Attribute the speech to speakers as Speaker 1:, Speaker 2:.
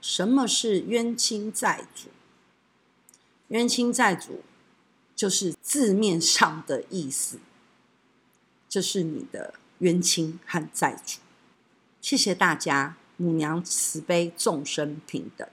Speaker 1: 什么是冤亲债主？冤亲债主就是字面上的意思，就是你的冤亲和债主。谢谢大家，母娘慈悲，众生平等。